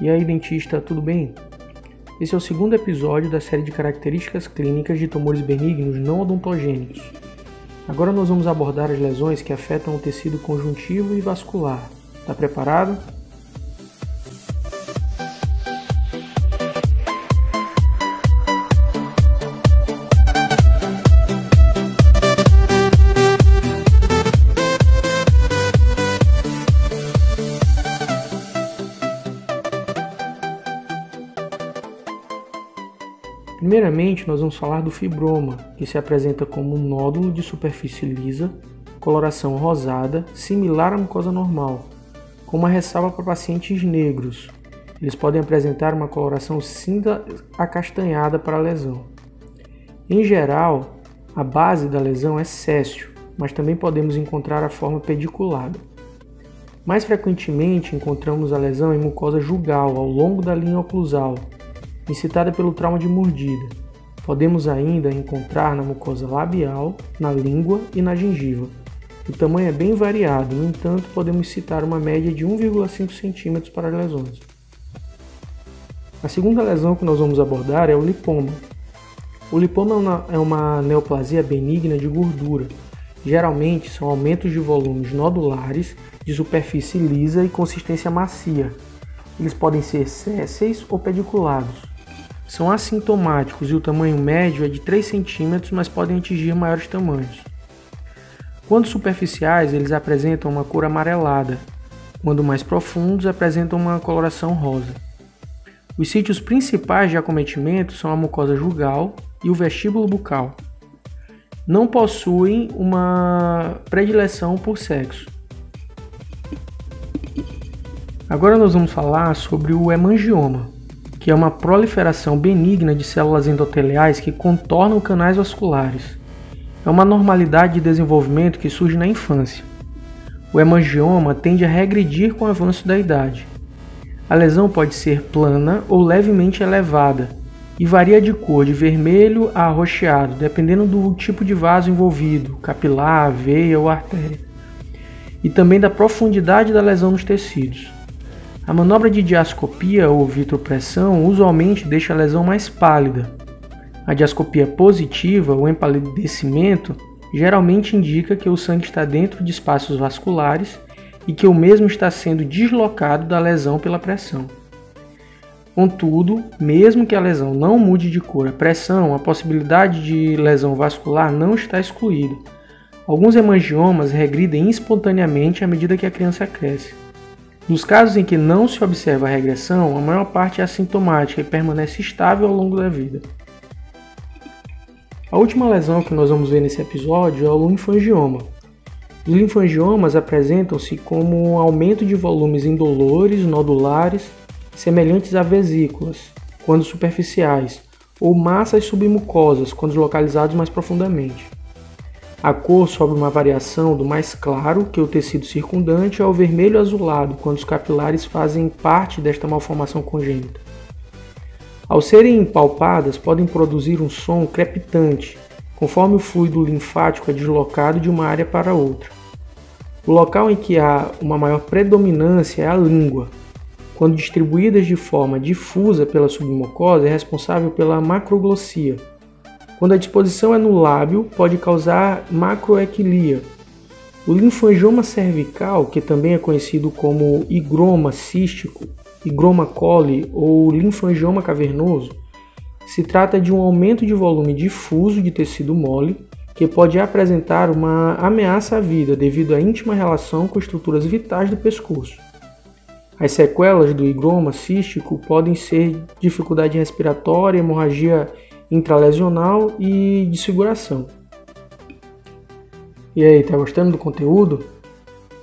E aí, dentista, tudo bem? Esse é o segundo episódio da série de características clínicas de tumores benignos não odontogênicos. Agora nós vamos abordar as lesões que afetam o tecido conjuntivo e vascular. Tá preparado? Primeiramente, nós vamos falar do fibroma, que se apresenta como um nódulo de superfície lisa, coloração rosada, similar à mucosa normal, com uma ressalva para pacientes negros. Eles podem apresentar uma coloração cinza acastanhada para a lesão. Em geral, a base da lesão é céssio, mas também podemos encontrar a forma pediculada. Mais frequentemente encontramos a lesão em mucosa jugal ao longo da linha oclusal, incitada pelo trauma de mordida. Podemos ainda encontrar na mucosa labial, na língua e na gengiva. O tamanho é bem variado, no entanto, podemos citar uma média de 1,5 cm para lesões. A segunda lesão que nós vamos abordar é o lipoma. O lipoma é uma neoplasia benigna de gordura. Geralmente são aumentos de volumes nodulares, de superfície lisa e consistência macia. Eles podem ser sésseis ou pediculados são assintomáticos e o tamanho médio é de 3 cm, mas podem atingir maiores tamanhos. Quando superficiais, eles apresentam uma cor amarelada, quando mais profundos, apresentam uma coloração rosa. Os sítios principais de acometimento são a mucosa jugal e o vestíbulo bucal. Não possuem uma predileção por sexo. Agora nós vamos falar sobre o hemangioma que é uma proliferação benigna de células endoteliais que contornam canais vasculares. É uma normalidade de desenvolvimento que surge na infância. O hemangioma tende a regredir com o avanço da idade. A lesão pode ser plana ou levemente elevada e varia de cor de vermelho a arroxeado, dependendo do tipo de vaso envolvido, capilar, veia ou artéria, e também da profundidade da lesão nos tecidos. A manobra de diascopia ou vitropressão usualmente deixa a lesão mais pálida. A diascopia positiva, ou empalidecimento, geralmente indica que o sangue está dentro de espaços vasculares e que o mesmo está sendo deslocado da lesão pela pressão. Contudo, mesmo que a lesão não mude de cor a pressão, a possibilidade de lesão vascular não está excluída. Alguns hemangiomas regridem espontaneamente à medida que a criança cresce. Nos casos em que não se observa a regressão, a maior parte é assintomática e permanece estável ao longo da vida. A última lesão que nós vamos ver nesse episódio é o linfangioma. Os linfangiomas apresentam-se como um aumento de volumes indolores, nodulares, semelhantes a vesículas, quando superficiais, ou massas submucosas, quando localizados mais profundamente. A cor sobe uma variação do mais claro, que é o tecido circundante, ao vermelho azulado, quando os capilares fazem parte desta malformação congênita. Ao serem palpadas, podem produzir um som crepitante, conforme o fluido linfático é deslocado de uma área para outra. O local em que há uma maior predominância é a língua. Quando distribuídas de forma difusa pela submucosa, é responsável pela macroglossia, quando a disposição é no lábio, pode causar macroequilia. O linfangioma cervical, que também é conhecido como higroma cístico, higroma coli ou linfangioma cavernoso, se trata de um aumento de volume difuso de tecido mole que pode apresentar uma ameaça à vida devido à íntima relação com estruturas vitais do pescoço. As sequelas do higroma cístico podem ser dificuldade respiratória, hemorragia intralesional e desfiguração. E aí, tá gostando do conteúdo?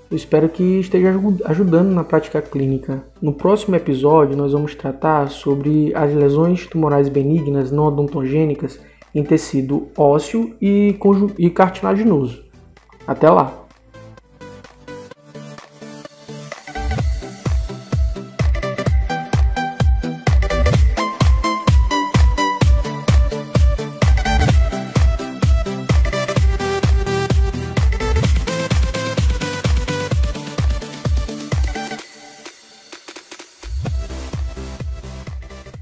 Eu espero que esteja ajudando na prática clínica. No próximo episódio, nós vamos tratar sobre as lesões tumorais benignas não odontogênicas em tecido ósseo e cartilaginoso. Até lá!